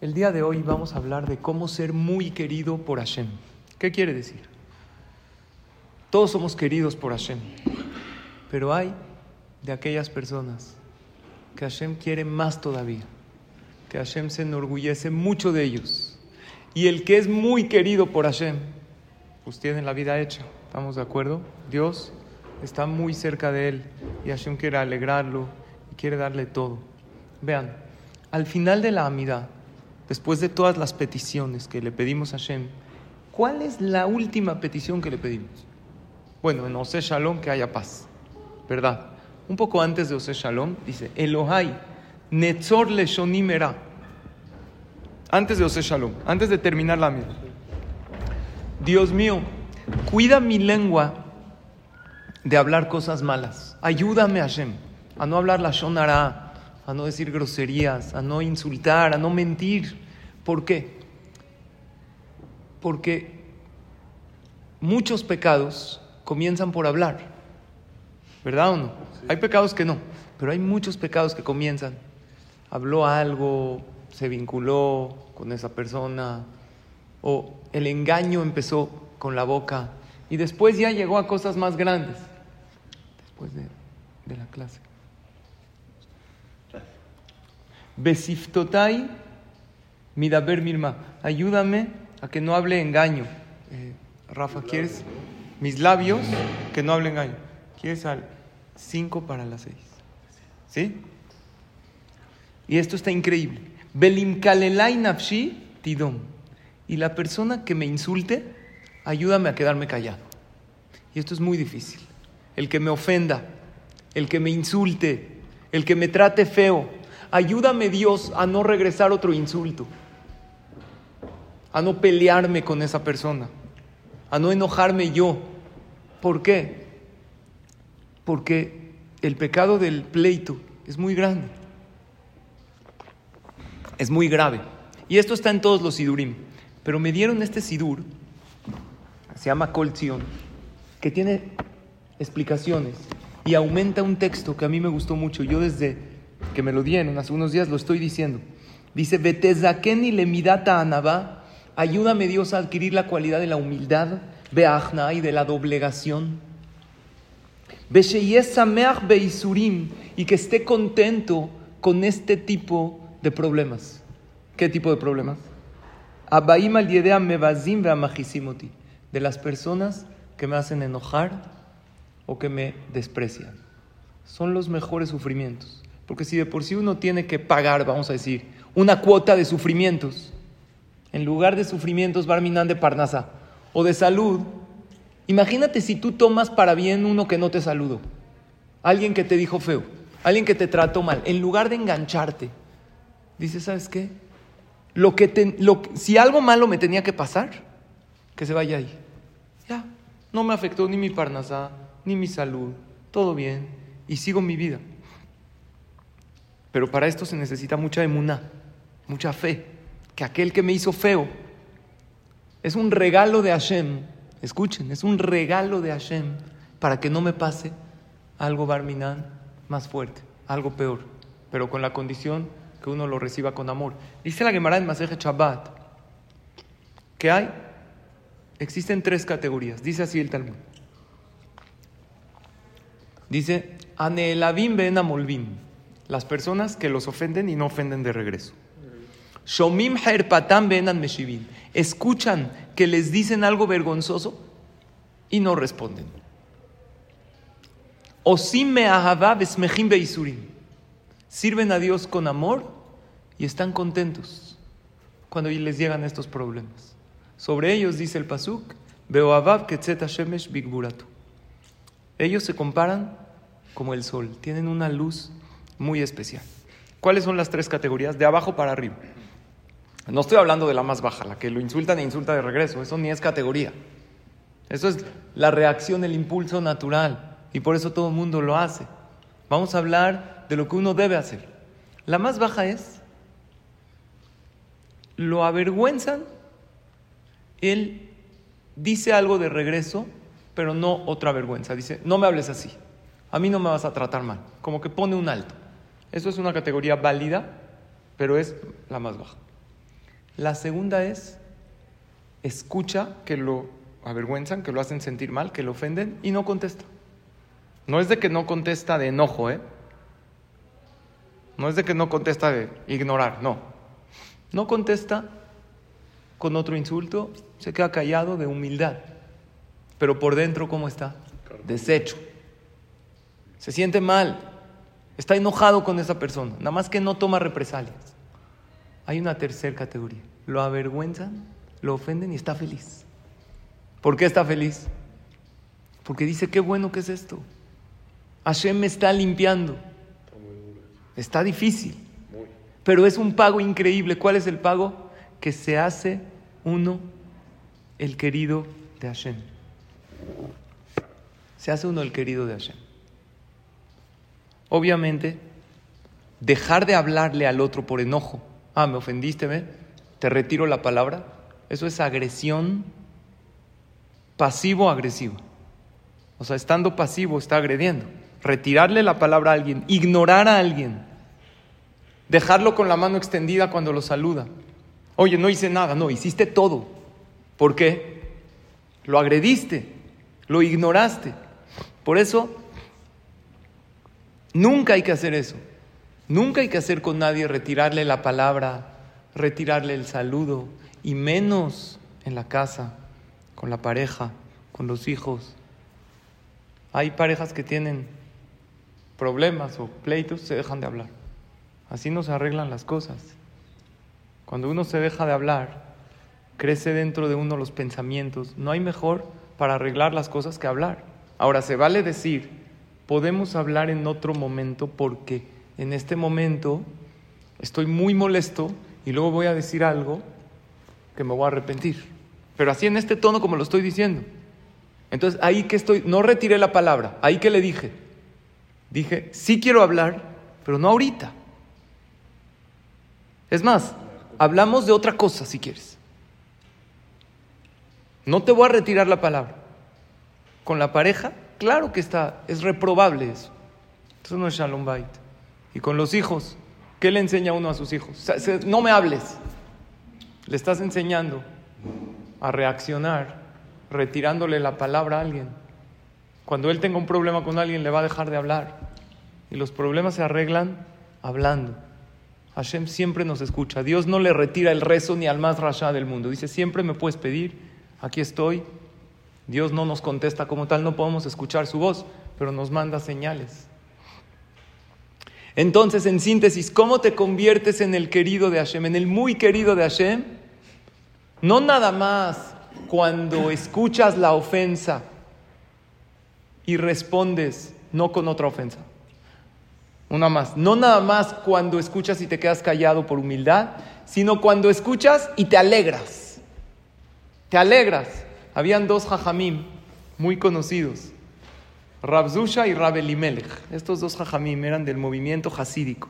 El día de hoy vamos a hablar de cómo ser muy querido por Hashem. ¿Qué quiere decir? Todos somos queridos por Hashem, pero hay de aquellas personas que Hashem quiere más todavía, que Hashem se enorgullece mucho de ellos. Y el que es muy querido por Hashem, pues tiene la vida hecha. ¿Estamos de acuerdo? Dios está muy cerca de él y Hashem quiere alegrarlo y quiere darle todo. Vean, al final de la amidad, después de todas las peticiones que le pedimos a Hashem, ¿cuál es la última petición que le pedimos? Bueno, en Ose Shalom que haya paz, ¿verdad? Un poco antes de Ose Shalom dice, Elohai, Netzor Leshonimera. Antes de Ose Shalom, antes de terminar la amidad. Dios mío, cuida mi lengua de hablar cosas malas. Ayúdame, Hashem, a no hablar la Shonara, a no decir groserías, a no insultar, a no mentir. ¿Por qué? Porque muchos pecados comienzan por hablar. ¿Verdad o no? Hay pecados que no, pero hay muchos pecados que comienzan. Habló algo, se vinculó con esa persona, o el engaño empezó con la boca y después ya llegó a cosas más grandes. Después de, de la clase. Besiftotai midaber mirma. Ayúdame a que no hable engaño. Eh, Rafa, ¿quieres? Mis labios, que no hable engaño. ¿Quieres al 5 para las 6? ¿Sí? Y esto está increíble. Belim nafshi tidom. Y la persona que me insulte, ayúdame a quedarme callado. Y esto es muy difícil. El que me ofenda, el que me insulte, el que me trate feo, ayúdame Dios a no regresar otro insulto, a no pelearme con esa persona, a no enojarme yo. ¿Por qué? Porque el pecado del pleito es muy grande, es muy grave. Y esto está en todos los sidurim. Pero me dieron este sidur, se llama Colzion, que tiene explicaciones y aumenta un texto que a mí me gustó mucho. Yo desde que me lo dieron hace unos días lo estoy diciendo. Dice, Betezakeni lemidata anaba, ayúdame Dios a adquirir la cualidad de la humildad, beachna y de la doblegación. Beisurim, y que esté contento con este tipo de problemas. ¿Qué tipo de problemas? Abaim al mevazim veamajisimoti, de las personas que me hacen enojar o que me desprecian. Son los mejores sufrimientos. Porque si de por sí uno tiene que pagar, vamos a decir, una cuota de sufrimientos, en lugar de sufrimientos barminan de parnasa o de salud, imagínate si tú tomas para bien uno que no te saludó, alguien que te dijo feo, alguien que te trató mal, en lugar de engancharte, dices, ¿sabes qué? Lo que te, lo, si algo malo me tenía que pasar, que se vaya ahí. Ya, no me afectó ni mi parnasá, ni mi salud, todo bien, y sigo mi vida. Pero para esto se necesita mucha emuná, mucha fe, que aquel que me hizo feo es un regalo de Hashem, escuchen, es un regalo de Hashem para que no me pase algo barminan más fuerte, algo peor, pero con la condición que uno lo reciba con amor. Dice la Gemara en Maseje Shabbat que hay, existen tres categorías. Dice así el Talmud. Dice, Aneelavim ben amolvim, las personas que los ofenden y no ofenden de regreso. Shomim herpatam ben meshivim, escuchan que les dicen algo vergonzoso y no responden. Osim beisurim, sirven a Dios con amor y están contentos cuando les llegan estos problemas. Sobre ellos dice el Pasuk, Shemesh Bigburatu. Ellos se comparan como el sol, tienen una luz muy especial. ¿Cuáles son las tres categorías? De abajo para arriba. No estoy hablando de la más baja, la que lo insultan e insulta de regreso, eso ni es categoría. Eso es la reacción, el impulso natural, y por eso todo el mundo lo hace. Vamos a hablar de lo que uno debe hacer. La más baja es, lo avergüenzan, él dice algo de regreso, pero no otra vergüenza. Dice, no me hables así, a mí no me vas a tratar mal, como que pone un alto. Eso es una categoría válida, pero es la más baja. La segunda es, escucha que lo avergüenzan, que lo hacen sentir mal, que lo ofenden y no contesta. No es de que no contesta de enojo, ¿eh? No es de que no contesta de ignorar, no. No contesta con otro insulto, se queda callado de humildad. Pero por dentro, ¿cómo está? Desecho. Se siente mal. Está enojado con esa persona. Nada más que no toma represalias. Hay una tercera categoría. Lo avergüenzan, lo ofenden y está feliz. ¿Por qué está feliz? Porque dice, qué bueno que es esto. Hashem me está limpiando. Está difícil. Pero es un pago increíble. ¿Cuál es el pago? Que se hace uno el querido de Hashem. Se hace uno el querido de Hashem. Obviamente, dejar de hablarle al otro por enojo. Ah, me ofendiste, ¿me? te retiro la palabra. Eso es agresión pasivo-agresiva. O sea, estando pasivo está agrediendo. Retirarle la palabra a alguien, ignorar a alguien, dejarlo con la mano extendida cuando lo saluda. Oye, no hice nada, no, hiciste todo. ¿Por qué? Lo agrediste, lo ignoraste. Por eso, nunca hay que hacer eso. Nunca hay que hacer con nadie retirarle la palabra, retirarle el saludo, y menos en la casa, con la pareja, con los hijos. Hay parejas que tienen problemas o pleitos, se dejan de hablar. Así no se arreglan las cosas. Cuando uno se deja de hablar, crece dentro de uno los pensamientos. No hay mejor para arreglar las cosas que hablar. Ahora, se vale decir, podemos hablar en otro momento porque en este momento estoy muy molesto y luego voy a decir algo que me voy a arrepentir. Pero así en este tono como lo estoy diciendo. Entonces, ahí que estoy, no retiré la palabra, ahí que le dije. Dije, sí quiero hablar, pero no ahorita. Es más, hablamos de otra cosa si quieres. No te voy a retirar la palabra. Con la pareja, claro que está, es reprobable eso. Eso no es Shalom Bait. Y con los hijos, ¿qué le enseña uno a sus hijos? No me hables. Le estás enseñando a reaccionar retirándole la palabra a alguien. Cuando él tenga un problema con alguien, le va a dejar de hablar. Y los problemas se arreglan hablando. Hashem siempre nos escucha. Dios no le retira el rezo ni al más rasha del mundo. Dice, siempre me puedes pedir, aquí estoy. Dios no nos contesta como tal, no podemos escuchar su voz, pero nos manda señales. Entonces, en síntesis, ¿cómo te conviertes en el querido de Hashem, en el muy querido de Hashem? No nada más cuando escuchas la ofensa y respondes no con otra ofensa. Una más. No nada más cuando escuchas y te quedas callado por humildad, sino cuando escuchas y te alegras. Te alegras. Habían dos jajamim muy conocidos, Rabzusha y Rabelimelech. Estos dos jajamim eran del movimiento hasídico.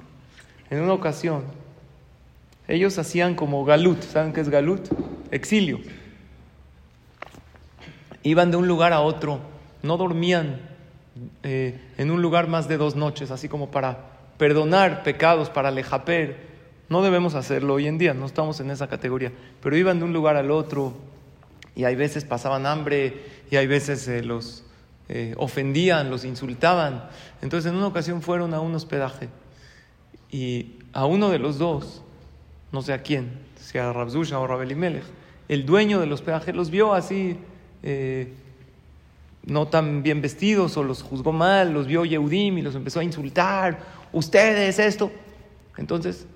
En una ocasión, ellos hacían como galut. ¿Saben qué es galut? Exilio. Iban de un lugar a otro, no dormían eh, en un lugar más de dos noches, así como para perdonar pecados, para lejaper. No debemos hacerlo hoy en día, no estamos en esa categoría, pero iban de un lugar al otro y hay veces pasaban hambre y hay veces eh, los eh, ofendían, los insultaban. Entonces en una ocasión fueron a un hospedaje y a uno de los dos, no sé a quién, sea Rabzusha o Rabelimelech, el dueño del hospedaje los vio así no tan bien vestidos o los juzgó mal, los vio Yehudim y los empezó a insultar, ustedes esto. Entonces,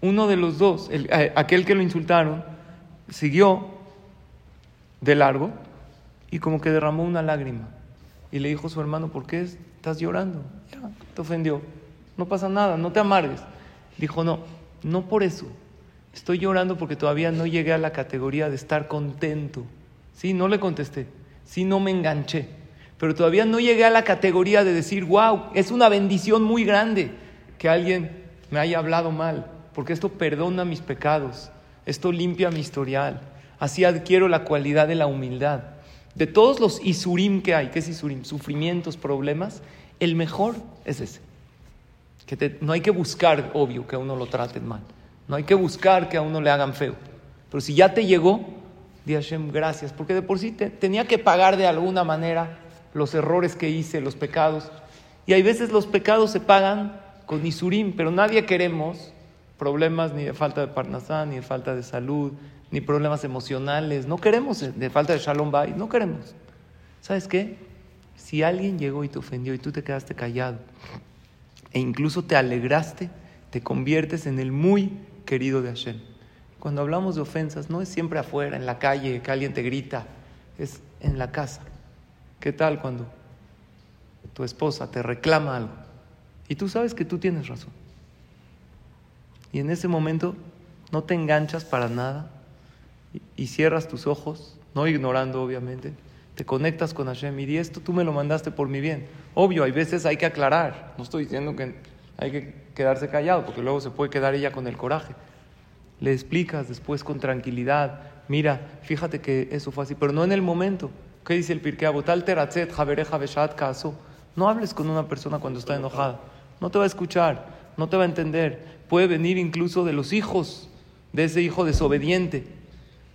uno de los dos, aquel que lo insultaron, siguió de largo y como que derramó una lágrima. Y le dijo su hermano, ¿por qué estás llorando? Ya, te ofendió. No pasa nada, no te amargues. Dijo, no, no por eso. Estoy llorando porque todavía no llegué a la categoría de estar contento. Sí, no le contesté sí no me enganché. Pero todavía no llegué a la categoría de decir, wow, es una bendición muy grande que alguien me haya hablado mal, porque esto perdona mis pecados, esto limpia mi historial, así adquiero la cualidad de la humildad. De todos los isurim que hay, ¿qué es isurim? Sufrimientos, problemas, el mejor es ese. Que no hay que buscar, obvio, que a uno lo traten mal. No hay que buscar que a uno le hagan feo. Pero si ya te llegó, di Hashem gracias, porque de por sí tenía que pagar de alguna manera los errores que hice, los pecados. Y hay veces los pecados se pagan con isurim, pero nadie queremos problemas ni de falta de parnasá, ni de falta de salud, ni problemas emocionales. No queremos de falta de shalom bay, no queremos. ¿Sabes qué? Si alguien llegó y te ofendió y tú te quedaste callado e incluso te alegraste, te conviertes en el muy querido de Hashem. Cuando hablamos de ofensas, no es siempre afuera, en la calle, que alguien te grita, es en la casa. ¿Qué tal cuando tu esposa te reclama algo y tú sabes que tú tienes razón? Y en ese momento no te enganchas para nada y, cierras tus ojos, no ignorando obviamente, te conectas con Hashem y di esto tú me lo mandaste por mi bien. Obvio, hay veces hay que aclarar, no estoy diciendo que hay que quedarse callado porque luego se puede quedar ella con el coraje. Le explicas después con tranquilidad, mira, fíjate que eso fue así, pero no en el momento. ¿Qué dice el Pirkei Tal teratzet No hables con una persona cuando está enojada. No te va a escuchar, no te va a entender. Puede venir incluso de los hijos, de ese hijo desobediente.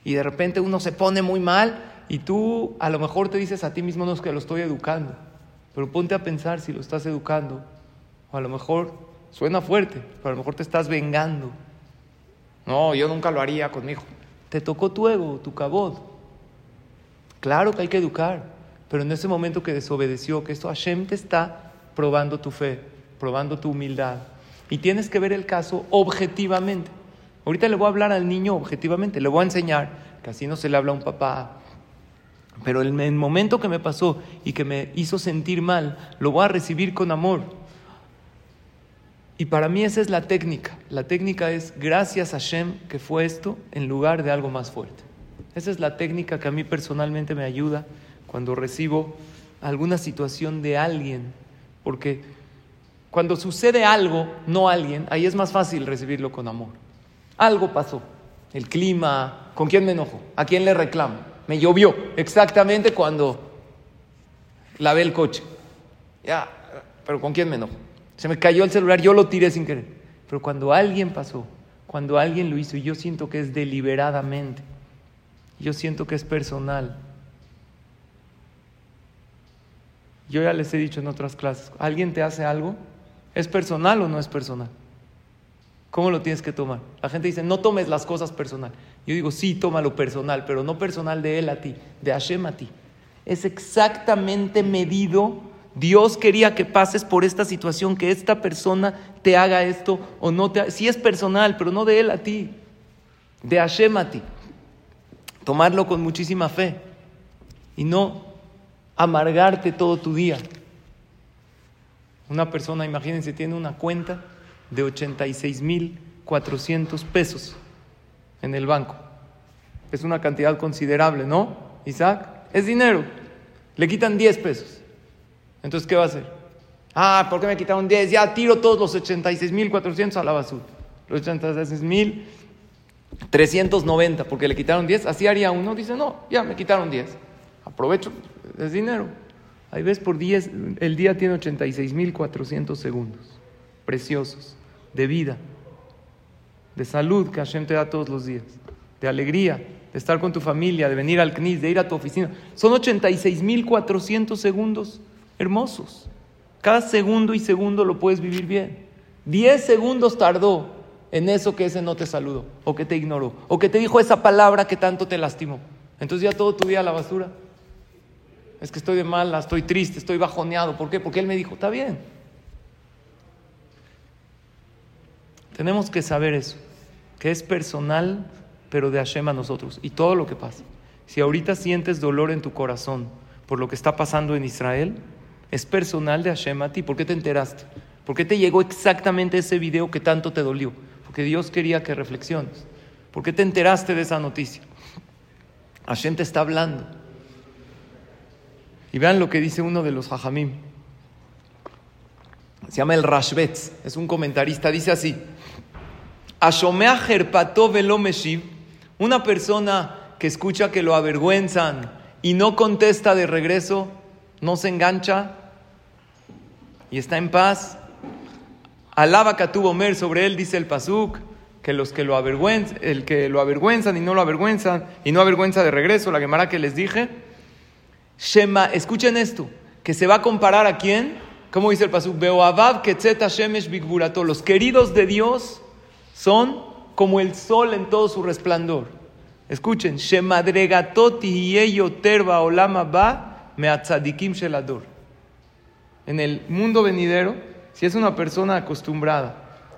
Y de repente uno se pone muy mal y tú a lo mejor te dices a ti mismo, no es que lo estoy educando. Pero ponte a pensar si lo estás educando. O a lo mejor suena fuerte, pero a lo mejor te estás vengando. No, yo nunca lo haría con mi hijo. Te tocó tu ego, tu cabot. Claro que hay que educar, pero en ese momento que desobedeció, que esto Hashem te está probando tu fe, probando tu humildad. Y tienes que ver el caso objetivamente. Ahorita le voy a hablar al niño objetivamente, le voy a enseñar que así no se le habla a un papá. Pero el, el momento que me pasó y que me hizo sentir mal, lo voy a recibir con amor. Y para mí esa es la técnica. La técnica es gracias a Hashem que fue esto en lugar de algo más fuerte. Esa es la técnica que a mí personalmente me ayuda cuando recibo alguna situación de alguien, porque cuando sucede algo, no alguien, ahí es más fácil recibirlo con amor. Algo pasó, el clima, ¿con quién me enojo? ¿A quién le reclamo? Me llovió exactamente cuando lavé el coche. Ya, pero ¿con quién me enojo? Se me cayó el celular, yo lo tiré sin querer. Pero cuando alguien pasó, cuando alguien lo hizo, y yo siento que es deliberadamente, yo siento que es personal. Yo ya les he dicho en otras clases, ¿alguien te hace algo? ¿Es personal o no es personal? ¿Cómo lo tienes que tomar? La gente dice, no tomes las cosas personal. Yo digo, sí, tómalo personal, pero no personal de él a ti, de Hashem a ti. Es exactamente medido. Dios quería que pases por esta situación, que esta persona te haga esto o no te haga. Sí es personal, pero no de él a ti, de Hashem a ti tomarlo con muchísima fe y no amargarte todo tu día. Una persona, imagínense, tiene una cuenta de 86.400 pesos en el banco. Es una cantidad considerable, ¿no? Isaac, es dinero. Le quitan 10 pesos. Entonces, ¿qué va a hacer? Ah, ¿por qué me quitaron 10? Ya tiro todos los 86.400 a la basura. Los 86.000 390 porque le quitaron 10, así haría uno, dice, no, ya me quitaron 10, aprovecho, es dinero. Ahí ves, por 10, el día tiene 86.400 segundos, preciosos, de vida, de salud que Hashem te da todos los días, de alegría, de estar con tu familia, de venir al CNIS, de ir a tu oficina. Son 86.400 segundos hermosos. Cada segundo y segundo lo puedes vivir bien. 10 segundos tardó en eso que ese no te saludó, o que te ignoró, o que te dijo esa palabra que tanto te lastimó. Entonces ya todo tu día a la basura. Es que estoy de mala, estoy triste, estoy bajoneado. ¿Por qué? Porque él me dijo, está bien. Tenemos que saber eso, que es personal, pero de Hashem a nosotros, y todo lo que pasa. Si ahorita sientes dolor en tu corazón por lo que está pasando en Israel, es personal de Hashem a ti. ¿Por qué te enteraste? ¿Por qué te llegó exactamente ese video que tanto te dolió? que Dios quería que reflexiones. ¿Por qué te enteraste de esa noticia? Hashem te está hablando. Y vean lo que dice uno de los hajamim. Se llama el Rashbetz, es un comentarista, dice así. Ashomea una persona que escucha que lo avergüenzan y no contesta de regreso, no se engancha y está en paz, Alaba tuvo Omer, sobre él dice el Pasuk, que los que lo avergüenzan, el que lo avergüenzan y no lo avergüenzan, y no avergüenza de regreso, la Gemara que les dije. Shema, escuchen esto, que se va a comparar a quién, ¿cómo dice el pasuk? Beoabav ketzeta shemesh bigburato. Los queridos de Dios son como el sol en todo su resplandor. Escuchen, Shemadregatoti terba olama ba meatzadikim shelador. En el mundo venidero, si es una persona acostumbrada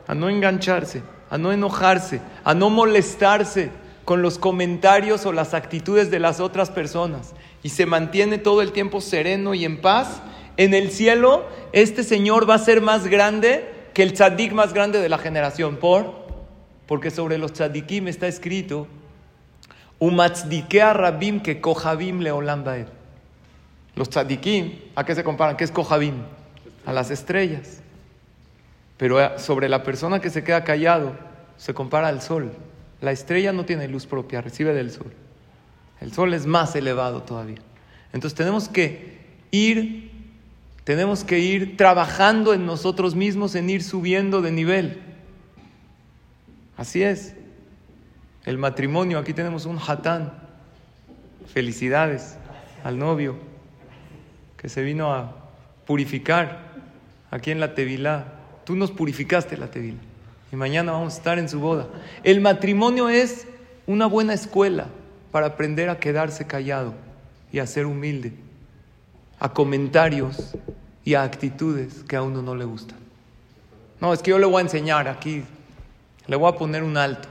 a no engancharse, a no enojarse, a no molestarse con los comentarios o las actitudes de las otras personas y se mantiene todo el tiempo sereno y en paz, en el cielo este Señor va a ser más grande que el tzadik más grande de la generación. ¿Por? Porque sobre los tzadikim está escrito, Umatzdikea rabim que kohabim leolam Los tzadikim, ¿a qué se comparan? ¿Qué es kohabim? A las estrellas. Pero eh, sobre la persona que se queda callado, se compara al sol. La estrella no tiene luz propia, recibe del sol. El sol es más elevado todavía. Entonces tenemos que ir, tenemos que ir trabajando en nosotros mismos, en ir subiendo de nivel. Así es. El matrimonio, aquí tenemos un hatán. Felicidades al novio que se vino a purificar aquí en la Tevilá. Tú nos purificaste la tevila. Y mañana vamos a estar en su boda. El matrimonio es una buena escuela para aprender a quedarse callado y a ser humilde, a comentarios y a actitudes que a uno no le gustan. No, es que yo le voy a enseñar aquí, le voy a poner un alto.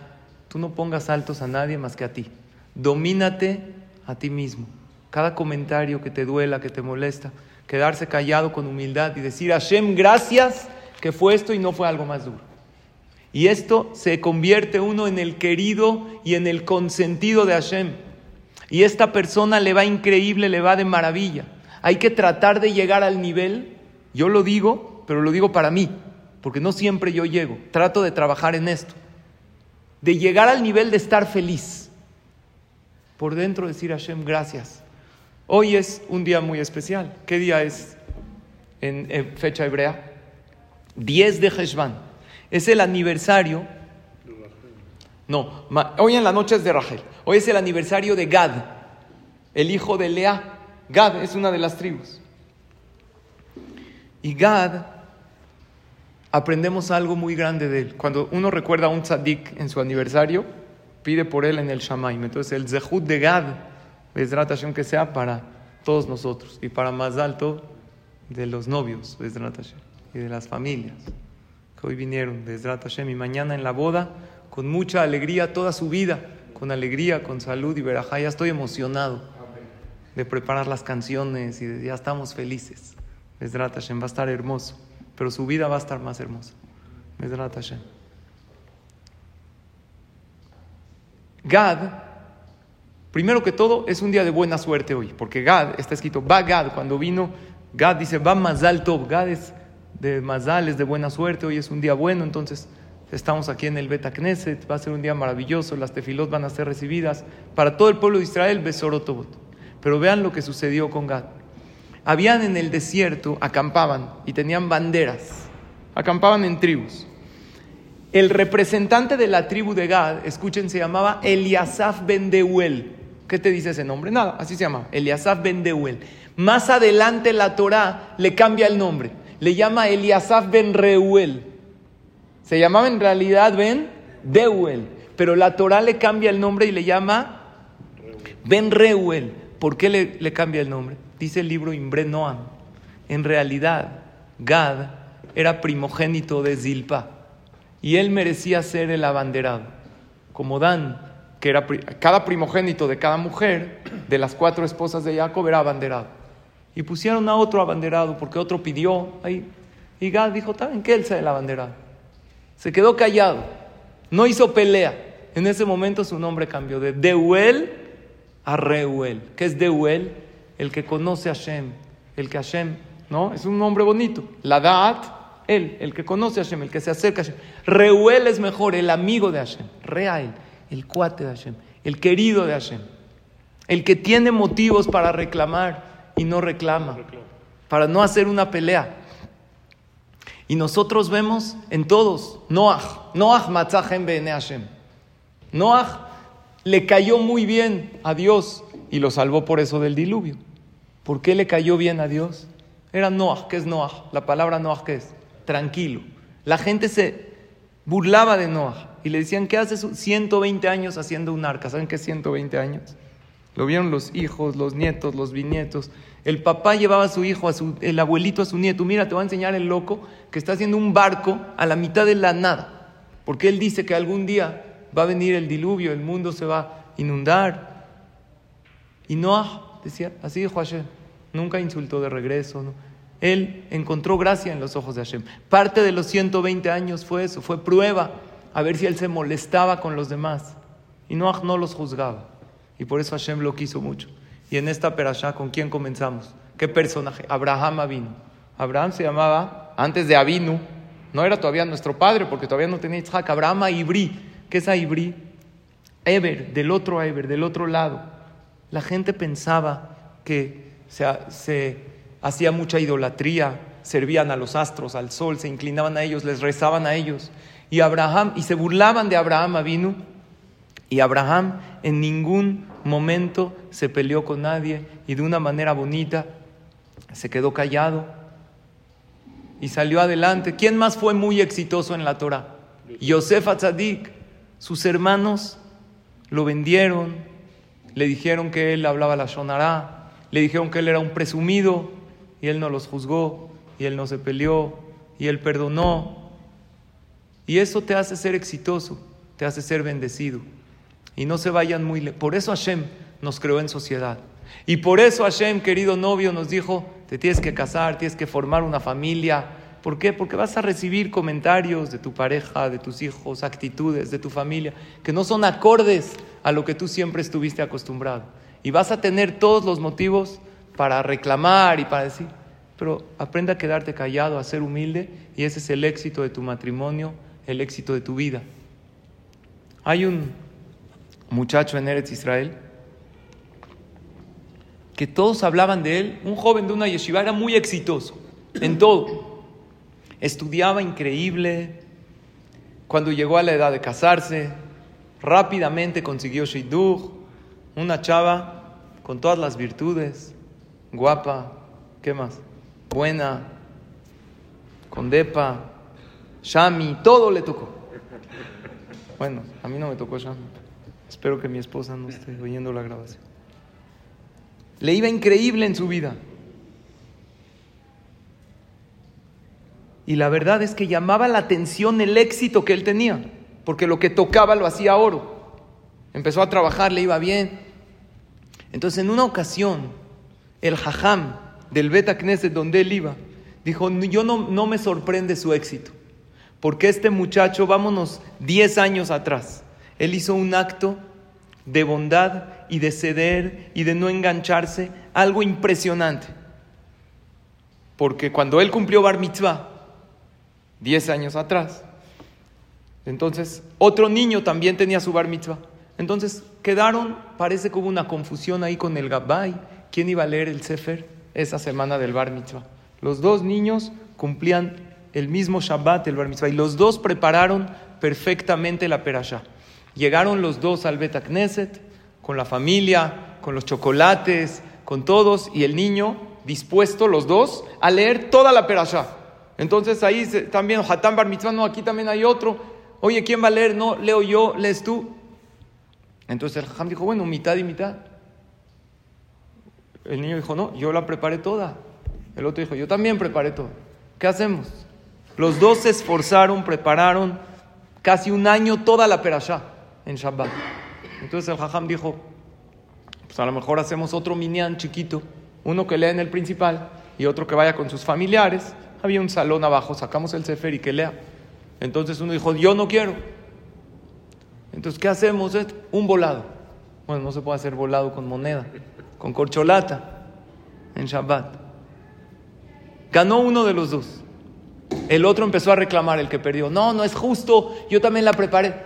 Tú no pongas altos a nadie más que a ti. Domínate a ti mismo. Cada comentario que te duela, que te molesta, quedarse callado con humildad y decir, Hashem, gracias que fue esto y no fue algo más duro. Y esto se convierte uno en el querido y en el consentido de Hashem. Y esta persona le va increíble, le va de maravilla. Hay que tratar de llegar al nivel, yo lo digo, pero lo digo para mí, porque no siempre yo llego. Trato de trabajar en esto. De llegar al nivel de estar feliz. Por dentro decir a Hashem, gracias. Hoy es un día muy especial. ¿Qué día es en fecha hebrea? 10 de Heshvan. Es el aniversario. No, hoy en la noche es de Rachel. Hoy es el aniversario de Gad, el hijo de Lea. Gad es una de las tribus. Y Gad, aprendemos algo muy grande de él. Cuando uno recuerda a un tzadik en su aniversario, pide por él en el Shamaim. Entonces, el Zehut de Gad, Bezrat Hashem, que sea para todos nosotros y para más alto de los novios, Bezrat Hashem y de las familias que hoy vinieron desde Hashem y mañana en la boda con mucha alegría toda su vida, con alegría, con salud y verajá. Ya estoy emocionado de preparar las canciones y ya estamos felices. Desde Hashem va a estar hermoso, pero su vida va a estar más hermosa. Gad, primero que todo, es un día de buena suerte hoy, porque Gad está escrito, va Gad, cuando vino, Gad dice, va más alto, Gad es de mazales, de buena suerte, hoy es un día bueno, entonces estamos aquí en el Beta Knesset, va a ser un día maravilloso, las tefilot van a ser recibidas para todo el pueblo de Israel, Besorotobot. Pero vean lo que sucedió con Gad. Habían en el desierto, acampaban y tenían banderas, acampaban en tribus. El representante de la tribu de Gad, escuchen, se llamaba Eliasaf ben Deuel. ¿Qué te dice ese nombre? Nada, así se llama, Eliasaf ben Deuel. Más adelante la Torah le cambia el nombre le llama Eliasaf ben Reuel. Se llamaba en realidad ben Deuel, pero la Torah le cambia el nombre y le llama ben Reuel. ¿Por qué le, cambia el nombre? Dice el libro Imbre Noam. En realidad, Gad era primogénito de Zilpa y él merecía ser el abanderado. Como Dan, que era cada primogénito de cada mujer, de las cuatro esposas de Jacob, era abanderado y pusieron a otro abanderado porque otro pidió ahí. Y Gad dijo, ¿saben qué? Él sea el abanderado. Se quedó callado, no hizo pelea. En ese momento su nombre cambió de Deuel a Reuel. ¿Qué es Deuel? El que conoce a Hashem, el que Hashem, ¿no? Es un nombre bonito. La Dad, él, el que conoce a Hashem, el que se acerca a Hashem. Reuel es mejor, el amigo de Hashem. Real, el cuate de Hashem, el querido de Hashem. El que tiene motivos para reclamar y no reclama, para no hacer una pelea. Y nosotros vemos en todos, Noach, Noach matzahem bene Hashem. Noach le cayó muy bien a Dios y lo salvó por eso del diluvio. ¿Por qué le cayó bien a Dios? Era Noach, ¿qué es Noach? La palabra Noach, ¿qué es? Tranquilo. La gente se burlaba de Noach y le decían, ¿qué haces 120 años haciendo un arca? ¿Saben qué es 120 años? Lo vieron los hijos, los nietos, los bisnietos. El papá llevaba a su hijo, a su, el abuelito a su nieto. Mira, te voy a enseñar el loco que está haciendo un barco a la mitad de la nada. Porque él dice que algún día va a venir el diluvio, el mundo se va a inundar. Y Noah decía, así dijo Hashem, nunca insultó de regreso. Él encontró gracia en los ojos de Hashem. Parte de los 120 años fue eso, fue prueba a ver si él se molestaba con los demás. Y Noah no los juzgaba. Y por eso Hashem lo quiso mucho. Y en esta perashá, ¿con quién comenzamos? ¿Qué personaje? Abraham Avinu. Abraham se llamaba, antes de Avinu, no era todavía nuestro padre porque todavía no tenía Isaac, Abraham Ibri. ¿Qué es Ibri? Eber, del otro Eber, del otro lado. La gente pensaba que se, se hacía mucha idolatría, servían a los astros, al sol, se inclinaban a ellos, les rezaban a ellos. Y Abraham, y se burlaban de Abraham Avinu. Y Abraham en ningún momento se peleó con nadie y de una manera bonita se quedó callado y salió adelante. ¿Quién más fue muy exitoso en la Torah? Yosef Atzadik. Sus hermanos lo vendieron, le dijeron que él hablaba la Shonará, le dijeron que él era un presumido y él no los juzgó y él no se peleó y él perdonó. Y eso te hace ser exitoso, te hace ser bendecido y no se vayan muy lejos. Por eso Hashem nos creó en sociedad. Y por eso Hashem, querido novio, nos dijo, te tienes que casar, tienes que formar una familia. ¿Por qué? Porque vas a recibir comentarios de tu pareja, de tus hijos, actitudes de tu familia, que no son acordes a lo que tú siempre estuviste acostumbrado. Y vas a tener todos los motivos para reclamar y para decir, pero aprende a quedarte callado, a ser humilde, y ese es el éxito de tu matrimonio, el éxito de tu vida. Hay un muchacho en Eretz Israel, que todos hablaban de él, un joven de una yeshiva, era muy exitoso en todo. Estudiaba increíble. Cuando llegó a la edad de casarse, rápidamente consiguió Shidduch, una chava con todas las virtudes, guapa, ¿qué más? Buena, con depa, shami, todo le tocó. Bueno, a mí no me tocó shami. Espero que mi esposa no esté oyendo la grabación. Le iba increíble en su vida. Y la verdad es que llamaba la atención el éxito que él tenía, porque lo que tocaba lo hacía oro. Empezó a trabajar, le iba bien. Entonces, en una ocasión, el jajam del Beta Knesset donde él iba, dijo, yo no, no me sorprende su éxito, porque este muchacho, vámonos 10 años atrás, él hizo un acto de bondad y de ceder y de no engancharse, algo impresionante. Porque cuando él cumplió Bar Mitzvah, 10 años atrás, entonces otro niño también tenía su Bar Mitzvah. Entonces quedaron, parece que hubo una confusión ahí con el Gabbay, quién iba a leer el Sefer esa semana del Bar Mitzvah. Los dos niños cumplían el mismo Shabbat, el Bar Mitzvah, y los dos prepararon perfectamente la perashá. Llegaron los dos al Bet Knesset, con la familia, con los chocolates, con todos, y el niño dispuesto, los dos, a leer toda la perashá. Entonces ahí también, Hatán Bar Mitzvah, no, aquí también hay otro. Oye, ¿quién va a leer? No, leo yo, lees tú. Entonces el Jajam dijo, bueno, mitad y mitad. El niño dijo, no, yo la preparé toda. El otro dijo, yo también preparé todo. ¿Qué hacemos? Los dos se esforzaron, prepararon casi un año toda la perashá en Shabbat. Entonces el Jajam dijo, pues a lo mejor hacemos otro minyan chiquito, uno que lea en el principal y otro que vaya con sus familiares. Había un salón abajo, sacamos el sefer y que lea. Entonces uno dijo, yo no quiero. Entonces, ¿qué hacemos? Un volado. Bueno, no se puede hacer volado con moneda, con corcholata en Shabbat. Ganó uno de los dos. El otro empezó a reclamar, el que perdió. No, no es justo, yo también la preparé.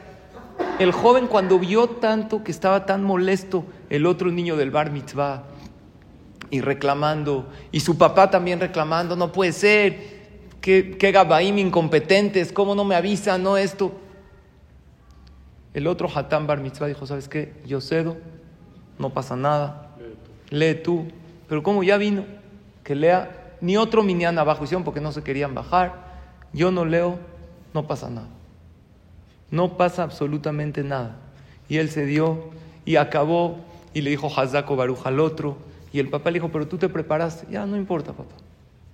El joven cuando vio tanto que estaba tan molesto el otro niño del bar mitzvah y reclamando, y su papá también reclamando, no puede ser, qué, qué gabaim incompetentes, cómo no me avisan, no esto. El otro Hatán Bar Mitzvah dijo, ¿sabes qué? Yo cedo, no pasa nada, lee tú. Pero como ya vino, que lea ni otro minyan abajo, hicieron porque no se querían bajar, yo no leo, no pasa nada. No pasa absolutamente nada. Y él se dio y acabó y le dijo Hazako Baruch al otro. Y el papá le dijo, pero tú te preparaste. Ya, no importa, papá.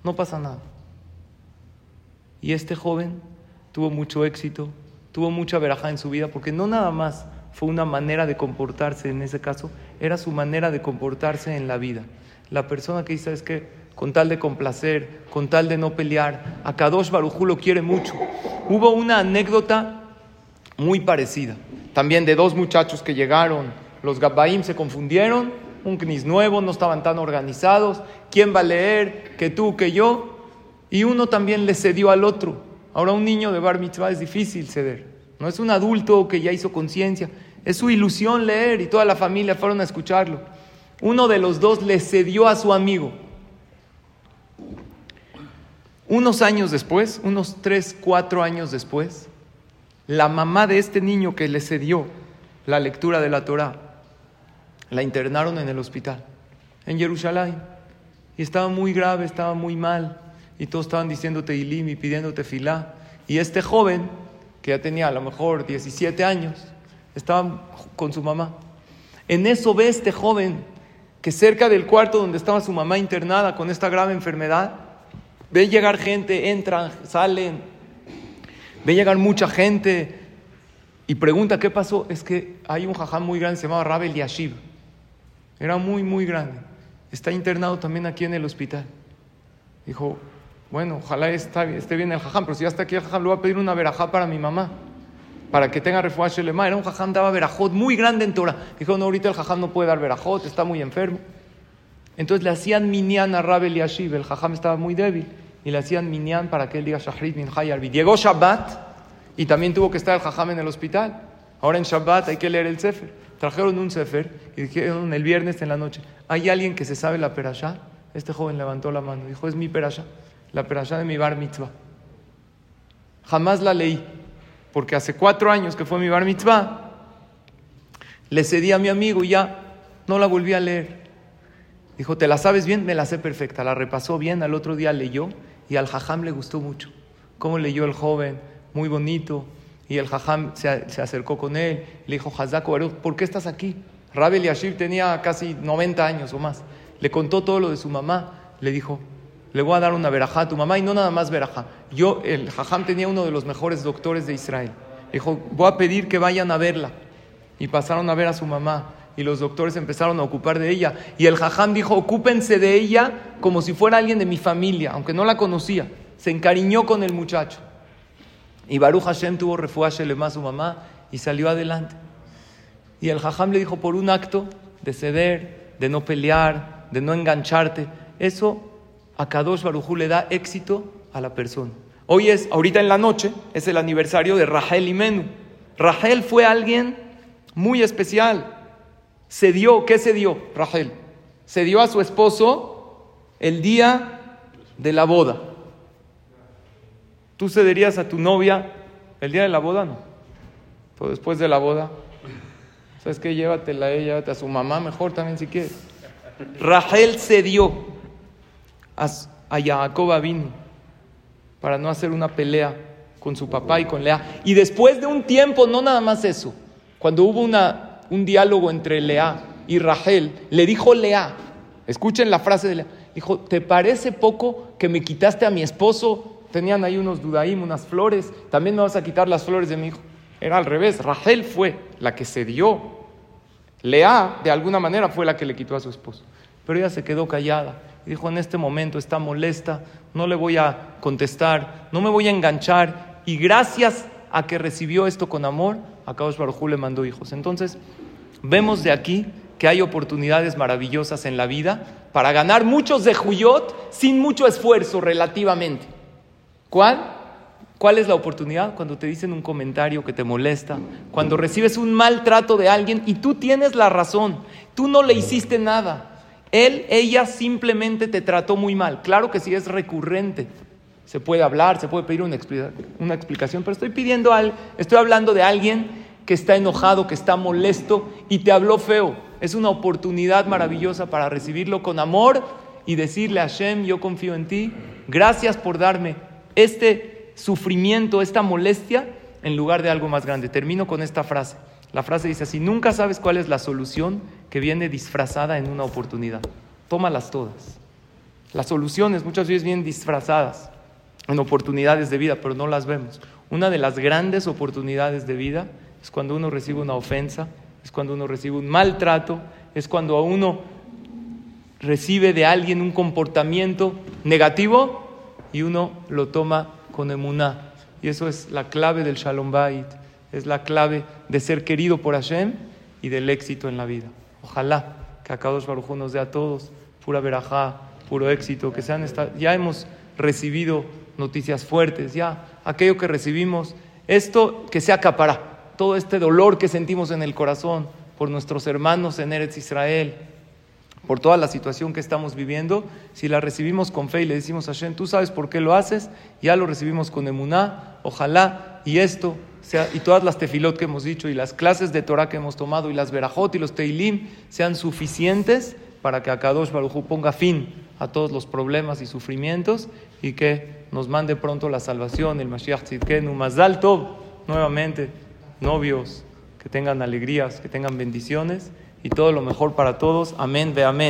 No pasa nada. Y este joven tuvo mucho éxito, tuvo mucha verajá en su vida, porque no nada más fue una manera de comportarse en ese caso, era su manera de comportarse en la vida. La persona que dice es que con tal de complacer, con tal de no pelear, a Kadosh Barujú lo quiere mucho. Hubo una anécdota muy parecida, también de dos muchachos que llegaron, los Gabbaim se confundieron, un knis nuevo, no estaban tan organizados, ¿quién va a leer? Que tú, que yo, y uno también le cedió al otro. Ahora un niño de bar mitzvah es difícil ceder, no es un adulto que ya hizo conciencia, es su ilusión leer y toda la familia fueron a escucharlo. Uno de los dos le cedió a su amigo. Unos años después, unos tres, cuatro años después, la mamá de este niño que le cedió la lectura de la Torah, la internaron en el hospital, en Jerusalén. Y estaba muy grave, estaba muy mal. Y todos estaban diciéndote Ilim y pidiéndote filá. Y este joven, que ya tenía a lo mejor 17 años, estaba con su mamá. En eso ve este joven que cerca del cuarto donde estaba su mamá internada con esta grave enfermedad, ve llegar gente, entran, salen, ve llegar mucha gente y pregunta qué pasó. Es que hay un jajam muy grande, se llamaba Rabel Yashiv. Era muy, muy grande. Está internado también aquí en el hospital. Dijo, bueno, ojalá esté bien el jajam, pero si ya está aquí el jajam, le voy a pedir una verajá para mi mamá para que tenga refuah Shelema. Era un jajam, daba verajot muy grande en Torah. Dijo, no, ahorita el jajam no puede dar verajot, está muy enfermo. Entonces le hacían minyan a Rabel Yashiv, el jajam estaba muy débil, y le hacían minyan para que él diga Shahrit min Hayarbi. Llegó Shabbat y también tuvo que estar el jajam en el hospital. Ahora en Shabbat hay que leer el Sefer. Trajeron un Sefer y dijeron el viernes en la noche, ¿hay alguien que se sabe la perashá? Este joven levantó la mano, dijo, es mi perashá, la perashá de mi bar mitzvah. Jamás la leí porque hace cuatro años que fue mi bar mitzvah, le cedí a mi amigo y ya no la volví a leer. Dijo, ¿te la sabes bien? Me la sé perfecta. La repasó bien, al otro día leyó y al jajam le gustó mucho. ¿Cómo leyó el joven? Muy bonito. Y el jajam se, acercó con él, le dijo, Hazako ¿por qué estás aquí? Rabel Yashir tenía casi 90 años o más. Le contó todo lo de su mamá. Le dijo, le voy a dar una verajá a tu mamá y no nada más verajá. Yo, el jajam tenía uno de los mejores doctores de Israel. Dijo, voy a pedir que vayan a verla. Y pasaron a ver a su mamá. Y los doctores empezaron a ocupar de ella. Y el jajam dijo, ocúpense de ella como si fuera alguien de mi familia, aunque no la conocía. Se encariñó con el muchacho. Y Baruch Hashem tuvo refuaje a su mamá y salió adelante. Y el jajam le dijo, por un acto de ceder, de no pelear, de no engancharte, eso a Kadosh Barujú le da éxito a la persona. Hoy es, ahorita en la noche, es el aniversario de Rahel y Menú. Rahel fue alguien muy especial. Se dio, ¿qué se dio, Rahel? Se dio a su esposo el día de la boda. ¿Tú cederías a tu novia el día de la boda? No. Pero después de la boda, ¿sabes qué? Llévatela a ella, llévate a su mamá mejor también si quieres. Rahel cedió a Jacob vino para no hacer una pelea con su papá y con Lea. Y después de un tiempo, no nada más eso, cuando hubo una, un diálogo entre Lea y Rachel, le dijo Lea, escuchen la frase de Lea, dijo, ¿te parece poco que me quitaste a mi esposo? Tenían ahí unos dudaim, unas flores, también me vas a quitar las flores de mi hijo. Era al revés, Rachel fue la que se dio. Lea, de alguna manera, fue la que le quitó a su esposo. Pero ella se quedó callada dijo, en este momento está molesta, no le voy a contestar, no me voy a enganchar. Y gracias a que recibió esto con amor, a Kadosh Baruj le mandó hijos. Entonces, vemos de aquí que hay oportunidades maravillosas en la vida para ganar muchos de Juyot sin mucho esfuerzo relativamente. ¿Cuál? ¿Cuál es la oportunidad? Cuando te dicen un comentario que te molesta, cuando recibes un maltrato de alguien y tú tienes la razón, tú no le hiciste nada, él, ella simplemente te trató muy mal. Claro que si es recurrente, Se puede hablar, se puede pedir una, explicación, pero estoy pidiendo al, estoy hablando de alguien que está enojado, que está molesto y te habló feo. Es una oportunidad maravillosa para recibirlo con amor y decirle a Hashem, yo confío en ti, gracias por darme este sufrimiento, esta molestia, en lugar de algo más grande. Termino con esta frase. La frase dice así, nunca sabes cuál es la solución que viene disfrazada en una oportunidad. Tómalas todas. Las soluciones muchas veces vienen disfrazadas en oportunidades de vida, pero no las vemos. Una de las grandes oportunidades de vida es cuando uno recibe una ofensa, es cuando uno recibe un maltrato, es cuando a uno recibe de alguien un comportamiento negativo y uno lo toma con emuná. Y eso es la clave del Shalom Bait, es la clave de ser querido por Hashem y del éxito en la vida. Ojalá que a Kadosh Baruj nos dé a todos pura verajá, puro éxito, que sean ya hemos recibido noticias fuertes, ya aquello que recibimos, esto que se acapará todo este dolor que sentimos en el corazón por nuestros hermanos en Eretz Israel, por toda la situación que estamos viviendo, si la recibimos con fe y le decimos a Hashem, tú sabes por qué lo haces, ya lo recibimos con emuná, ojalá y esto y todas las tefilot que hemos dicho y las clases de Torah que hemos tomado y las verajot y los teilim sean suficientes para que Akadosh Baruj ponga fin a todos los problemas y sufrimientos y que nos mande pronto la salvación, el Mashiach Tzidkenu, Mazal Tov, nuevamente novios, que tengan alegrías, que tengan bendiciones y todo lo mejor para todos. Amén, ve amén.